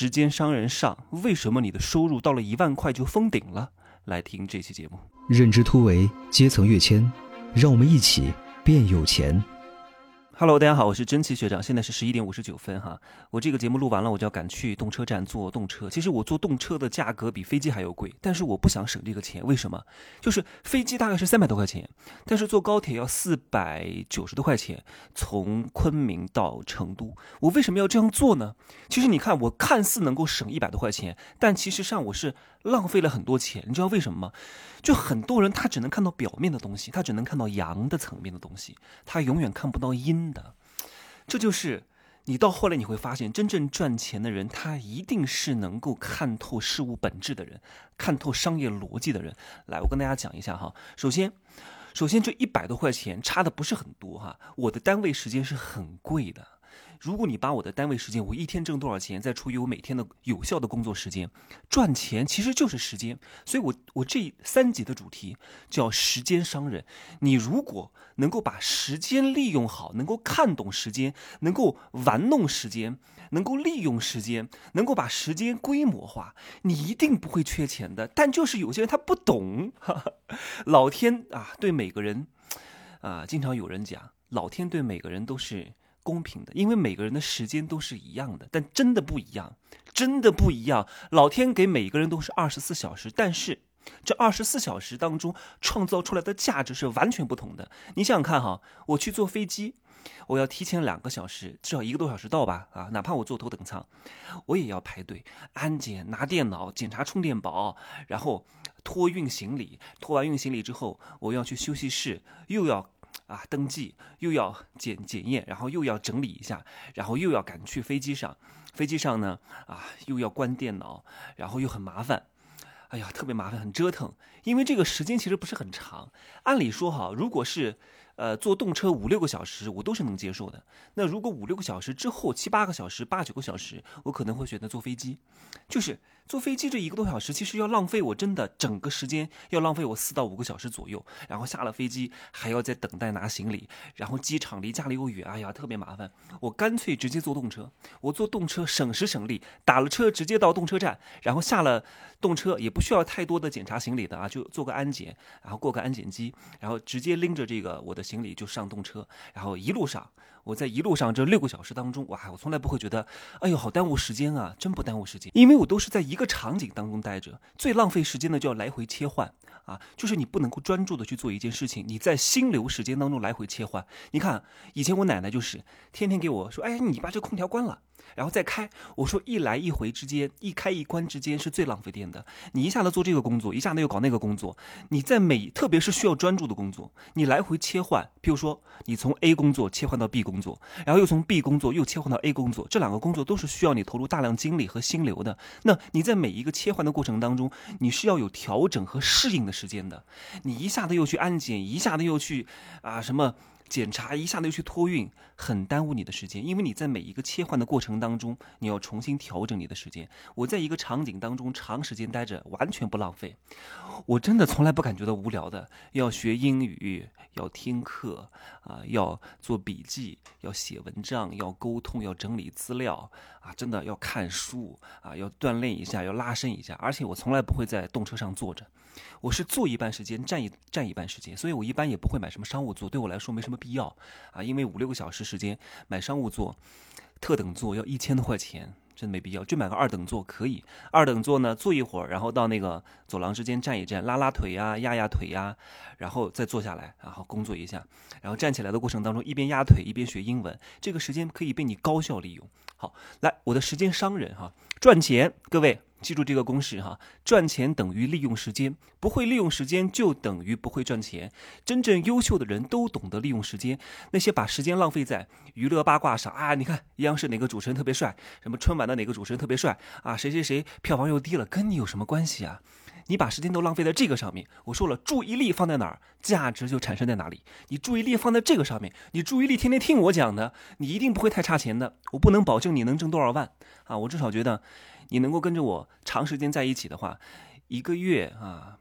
时间商人上，为什么你的收入到了一万块就封顶了？来听这期节目。认知突围，阶层跃迁，让我们一起变有钱。Hello，大家好，我是真奇学长，现在是十一点五十九分哈。我这个节目录完了，我就要赶去动车站坐动车。其实我坐动车的价格比飞机还要贵，但是我不想省这个钱。为什么？就是飞机大概是三百多块钱，但是坐高铁要四百九十多块钱，从昆明到成都。我为什么要这样做呢？其实你看，我看似能够省一百多块钱，但其实上我是浪费了很多钱。你知道为什么吗？就很多人他只能看到表面的东西，他只能看到阳的层面的东西，他永远看不到阴的。这就是你到后来你会发现，真正赚钱的人，他一定是能够看透事物本质的人，看透商业逻辑的人。来，我跟大家讲一下哈。首先，首先这一百多块钱差的不是很多哈。我的单位时间是很贵的。如果你把我的单位时间，我一天挣多少钱，再除以我每天的有效的工作时间，赚钱其实就是时间。所以，我我这三集的主题叫时间商人。你如果能够把时间利用好，能够看懂时间，能够玩弄时间，能够利用时间，能够把时间规模化，你一定不会缺钱的。但就是有些人他不懂，老天啊，对每个人啊，经常有人讲，老天对每个人都是。公平的，因为每个人的时间都是一样的，但真的不一样，真的不一样。老天给每个人都是二十四小时，但是这二十四小时当中创造出来的价值是完全不同的。你想想看哈，我去坐飞机，我要提前两个小时，至少一个多小时到吧？啊，哪怕我坐头等舱，我也要排队安检、拿电脑、检查充电宝，然后托运行李。托完运行李之后，我要去休息室，又要。啊，登记又要检检验，然后又要整理一下，然后又要赶去飞机上。飞机上呢，啊，又要关电脑，然后又很麻烦。哎呀，特别麻烦，很折腾。因为这个时间其实不是很长。按理说哈，如果是。呃，坐动车五六个小时，我都是能接受的。那如果五六个小时之后，七八个小时、八九个小时，我可能会选择坐飞机。就是坐飞机这一个多小时，其实要浪费我真的整个时间，要浪费我四到五个小时左右。然后下了飞机还要再等待拿行李，然后机场离家里又远，哎呀，特别麻烦。我干脆直接坐动车，我坐动车省时省力，打了车直接到动车站，然后下了动车也不需要太多的检查行李的啊，就做个安检，然后过个安检机，然后直接拎着这个我的。行李就上动车，然后一路上，我在一路上这六个小时当中，哇，我从来不会觉得，哎呦，好耽误时间啊，真不耽误时间，因为我都是在一个场景当中待着。最浪费时间的就要来回切换啊，就是你不能够专注的去做一件事情，你在心流时间当中来回切换。你看，以前我奶奶就是天天给我说，哎，你把这空调关了。然后再开，我说一来一回之间，一开一关之间是最浪费电的。你一下子做这个工作，一下子又搞那个工作，你在每特别是需要专注的工作，你来回切换，譬如说你从 A 工作切换到 B 工作，然后又从 B 工作又切换到 A 工作，这两个工作都是需要你投入大量精力和心流的。那你在每一个切换的过程当中，你是要有调整和适应的时间的。你一下子又去安检，一下子又去啊什么？检查一下子又去托运，很耽误你的时间，因为你在每一个切换的过程当中，你要重新调整你的时间。我在一个场景当中长时间待着，完全不浪费。我真的从来不感觉到无聊的。要学英语，要听课啊，要做笔记，要写文章，要沟通，要整理资料啊，真的要看书啊，要锻炼一下，要拉伸一下。而且我从来不会在动车上坐着。我是坐一半时间，站一站一半时间，所以我一般也不会买什么商务座，对我来说没什么必要啊，因为五六个小时时间买商务座，特等座要一千多块钱，真的没必要，就买个二等座可以。二等座呢，坐一会儿，然后到那个走廊之间站一站，拉拉腿呀，压压腿呀，然后再坐下来，然后工作一下，然后站起来的过程当中一边压腿一边学英文，这个时间可以被你高效利用。好，来，我的时间商人哈，赚钱，各位。记住这个公式哈，赚钱等于利用时间，不会利用时间就等于不会赚钱。真正优秀的人都懂得利用时间，那些把时间浪费在娱乐八卦上啊，你看央视哪个主持人特别帅，什么春晚的哪个主持人特别帅啊，谁谁谁票房又低了，跟你有什么关系啊？你把时间都浪费在这个上面，我说了，注意力放在哪儿，价值就产生在哪里。你注意力放在这个上面，你注意力天天听我讲的，你一定不会太差钱的。我不能保证你能挣多少万啊，我至少觉得。你能够跟着我长时间在一起的话，一个月啊，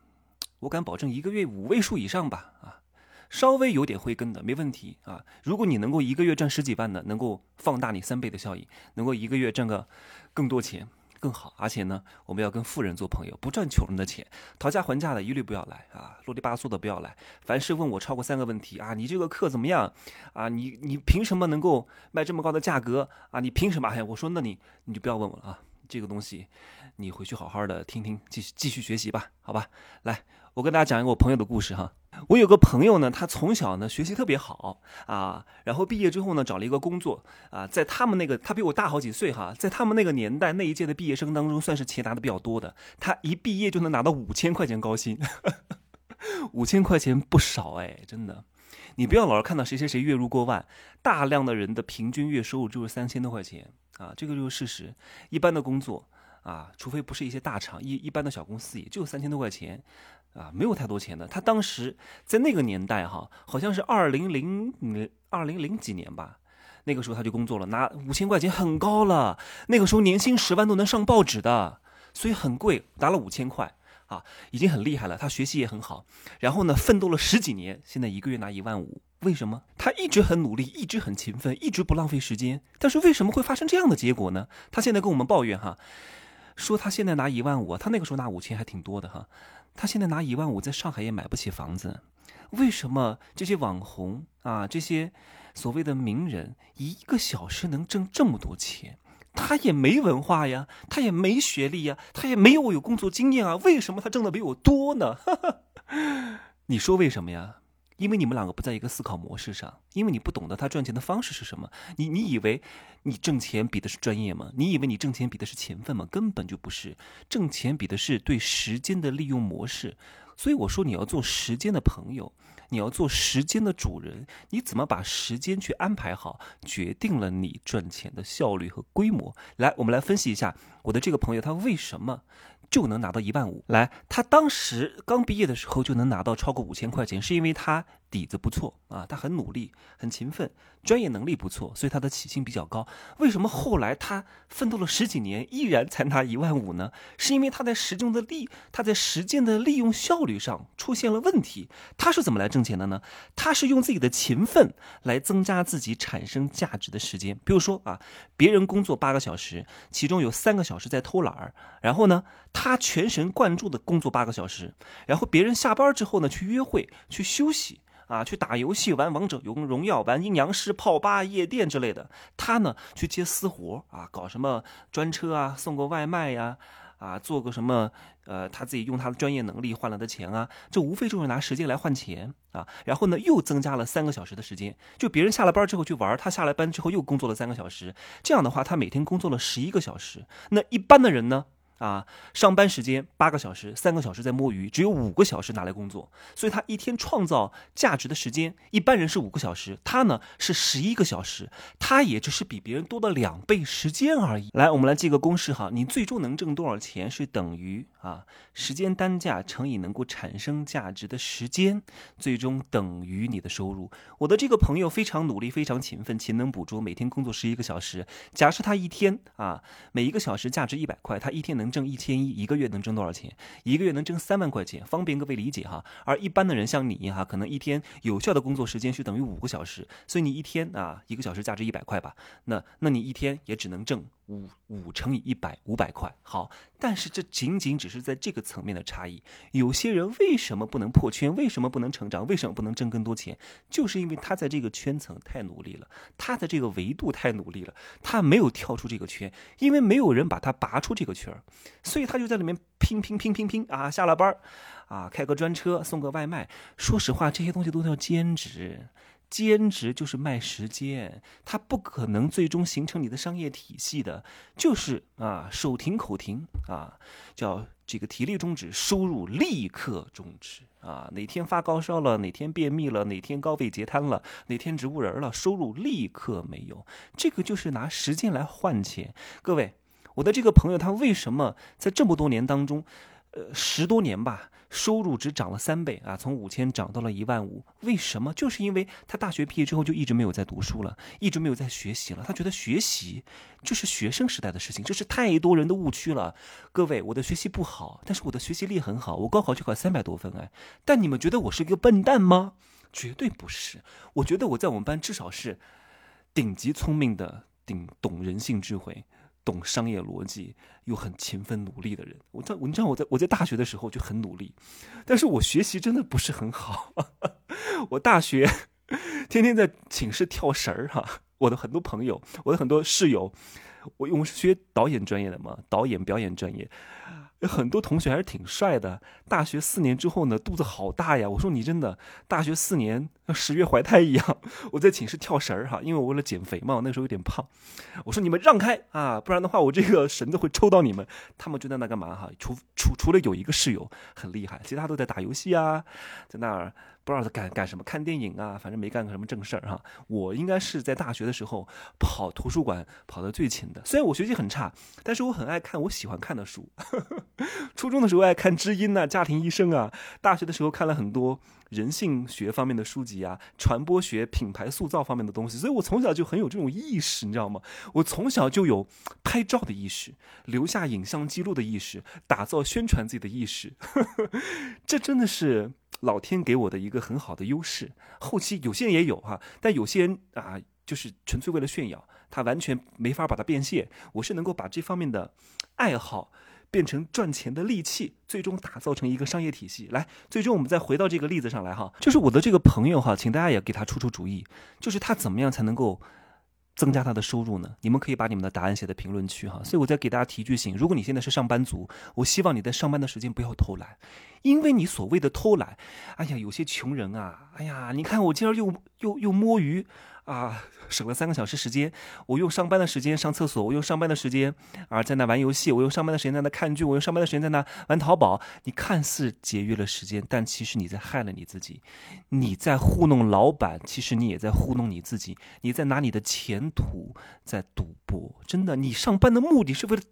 我敢保证一个月五位数以上吧啊，稍微有点慧根的没问题啊。如果你能够一个月赚十几万的，能够放大你三倍的效益，能够一个月赚个更多钱，更好。而且呢，我们要跟富人做朋友，不赚穷人的钱，讨价还价的一律不要来啊，啰里吧嗦的不要来。凡是问我超过三个问题啊，你这个课怎么样啊？你你凭什么能够卖这么高的价格啊？你凭什么？哎，我说那你你就不要问我了啊，这个东西你回去好好的听听，继续继续学习吧，好吧？来，我跟大家讲一个我朋友的故事哈。我有个朋友呢，他从小呢学习特别好啊，然后毕业之后呢找了一个工作啊，在他们那个他比我大好几岁哈，在他们那个年代那一届的毕业生当中，算是钱拿的比较多的。他一毕业就能拿到五千块钱高薪，五千块钱不少哎，真的。你不要老是看到谁谁谁月入过万，大量的人的平均月收入就是三千多块钱啊，这个就是事实。一般的工作啊，除非不是一些大厂，一一般的小公司也就三千多块钱。啊，没有太多钱的。他当时在那个年代哈，好像是二零零零二零零几年吧，那个时候他就工作了，拿五千块钱很高了。那个时候年薪十万都能上报纸的，所以很贵，拿了五千块啊，已经很厉害了。他学习也很好，然后呢，奋斗了十几年，现在一个月拿一万五。为什么？他一直很努力，一直很勤奋，一直不浪费时间。但是为什么会发生这样的结果呢？他现在跟我们抱怨哈，说他现在拿一万五，他那个时候拿五千还挺多的哈。他现在拿一万五，在上海也买不起房子。为什么这些网红啊，这些所谓的名人，一个小时能挣这么多钱？他也没文化呀，他也没学历呀，他也没有我有工作经验啊，为什么他挣的比我多呢？你说为什么呀？因为你们两个不在一个思考模式上，因为你不懂得他赚钱的方式是什么。你你以为你挣钱比的是专业吗？你以为你挣钱比的是勤奋吗？根本就不是，挣钱比的是对时间的利用模式。所以我说你要做时间的朋友，你要做时间的主人。你怎么把时间去安排好，决定了你赚钱的效率和规模。来，我们来分析一下我的这个朋友他为什么。就能拿到一万五。来，他当时刚毕业的时候就能拿到超过五千块钱，是因为他底子不错啊，他很努力、很勤奋，专业能力不错，所以他的起薪比较高。为什么后来他奋斗了十几年依然才拿一万五呢？是因为他在时间的利，他在时间的利用效率上出现了问题。他是怎么来挣钱的呢？他是用自己的勤奋来增加自己产生价值的时间。比如说啊，别人工作八个小时，其中有三个小时在偷懒儿，然后呢？他全神贯注的工作八个小时，然后别人下班之后呢，去约会、去休息啊，去打游戏、玩王者荣荣耀、玩阴阳师、泡吧、夜店之类的。他呢，去接私活啊，搞什么专车啊，送个外卖呀，啊，做个什么呃，他自己用他的专业能力换来的钱啊，这无非就是拿时间来换钱啊。然后呢，又增加了三个小时的时间，就别人下了班之后去玩，他下了班之后又工作了三个小时。这样的话，他每天工作了十一个小时。那一般的人呢？啊，上班时间八个小时，三个小时在摸鱼，只有五个小时拿来工作，所以他一天创造价值的时间，一般人是五个小时，他呢是十一个小时，他也只是比别人多的两倍时间而已。来，我们来记个公式哈，你最终能挣多少钱是等于啊时间单价乘以能够产生价值的时间，最终等于你的收入。我的这个朋友非常努力，非常勤奋，勤能补拙，每天工作十一个小时。假设他一天啊每一个小时价值一百块，他一天能。挣一千一，一个月能挣多少钱？一个月能挣三万块钱，方便各位理解哈。而一般的人像你哈，可能一天有效的工作时间是等于五个小时，所以你一天啊，一个小时价值一百块吧，那那你一天也只能挣。五五乘以一百，五百块。好，但是这仅仅只是在这个层面的差异。有些人为什么不能破圈？为什么不能成长？为什么不能挣更多钱？就是因为他在这个圈层太努力了，他在这个维度太努力了，他没有跳出这个圈，因为没有人把他拔出这个圈儿，所以他就在里面拼拼拼拼拼啊！下了班儿啊，开个专车送个外卖。说实话，这些东西都叫兼职。兼职就是卖时间，它不可能最终形成你的商业体系的，就是啊手停口停啊，叫这个体力终止，收入立刻终止啊。哪天发高烧了，哪天便秘了，哪天高位截瘫了，哪天植物人了，收入立刻没有。这个就是拿时间来换钱。各位，我的这个朋友他为什么在这么多年当中，呃十多年吧？收入只涨了三倍啊，从五千涨到了一万五。为什么？就是因为他大学毕业之后就一直没有在读书了，一直没有在学习了。他觉得学习就是学生时代的事情，这是太多人的误区了。各位，我的学习不好，但是我的学习力很好，我高考就考三百多分哎。但你们觉得我是一个笨蛋吗？绝对不是。我觉得我在我们班至少是顶级聪明的，顶懂人性智慧。懂商业逻辑又很勤奋努力的人。我在，你知道我在我在大学的时候就很努力，但是我学习真的不是很好。我大学天天在寝室跳绳儿哈，我的很多朋友，我的很多室友，我我是学导演专业的嘛，导演表演专业。有很多同学还是挺帅的。大学四年之后呢，肚子好大呀！我说你真的，大学四年像十月怀胎一样。我在寝室跳绳儿哈，因为我为了减肥嘛，那时候有点胖。我说你们让开啊，不然的话我这个绳子会抽到你们。他们就在那干嘛哈？除除除了有一个室友很厉害，其他都在打游戏啊，在那儿。不知道在干干什么，看电影啊，反正没干个什么正事儿哈。我应该是在大学的时候跑图书馆跑得最勤的。虽然我学习很差，但是我很爱看我喜欢看的书。初中的时候爱看知音呐、家庭医生啊，大学的时候看了很多人性学方面的书籍啊、传播学、品牌塑造方面的东西。所以我从小就很有这种意识，你知道吗？我从小就有拍照的意识，留下影像记录的意识，打造宣传自己的意识。这真的是。老天给我的一个很好的优势，后期有些人也有哈，但有些人啊，就是纯粹为了炫耀，他完全没法把它变现。我是能够把这方面的爱好变成赚钱的利器，最终打造成一个商业体系。来，最终我们再回到这个例子上来哈，就是我的这个朋友哈，请大家也给他出出主意，就是他怎么样才能够。增加他的收入呢？你们可以把你们的答案写在评论区哈。所以我再给大家提句醒：如果你现在是上班族，我希望你在上班的时间不要偷懒，因为你所谓的偷懒，哎呀，有些穷人啊，哎呀，你看我今儿又又又摸鱼。啊，省了三个小时时间，我用上班的时间上厕所，我用上班的时间啊在那玩游戏，我用上班的时间在那看剧，我用上班的时间在那玩淘宝。你看似节约了时间，但其实你在害了你自己，你在糊弄老板，其实你也在糊弄你自己，你在拿你的前途在赌博。真的，你上班的目的是为了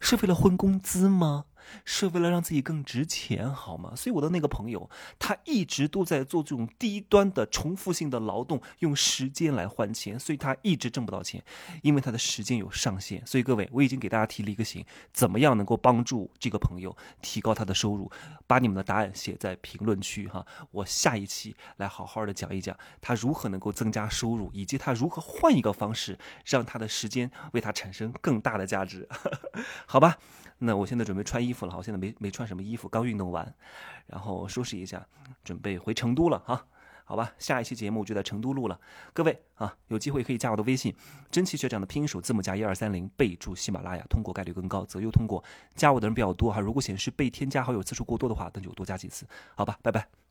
是为了混工资吗？是为了让自己更值钱，好吗？所以我的那个朋友，他一直都在做这种低端的重复性的劳动，用时间来换钱，所以他一直挣不到钱，因为他的时间有上限。所以各位，我已经给大家提了一个醒，怎么样能够帮助这个朋友提高他的收入？把你们的答案写在评论区哈，我下一期来好好的讲一讲他如何能够增加收入，以及他如何换一个方式让他的时间为他产生更大的价值，好吧？那我现在准备穿衣服服了，我现在没没穿什么衣服，刚运动完，然后收拾一下，准备回成都了哈。好吧，下一期节目就在成都录了。各位啊，有机会可以加我的微信，真奇学长的拼音首字母加一二三零，备注喜马拉雅，通过概率更高，择优通过。加我的人比较多哈，如果显示被添加好友次数过多的话，那就多加几次。好吧，拜拜。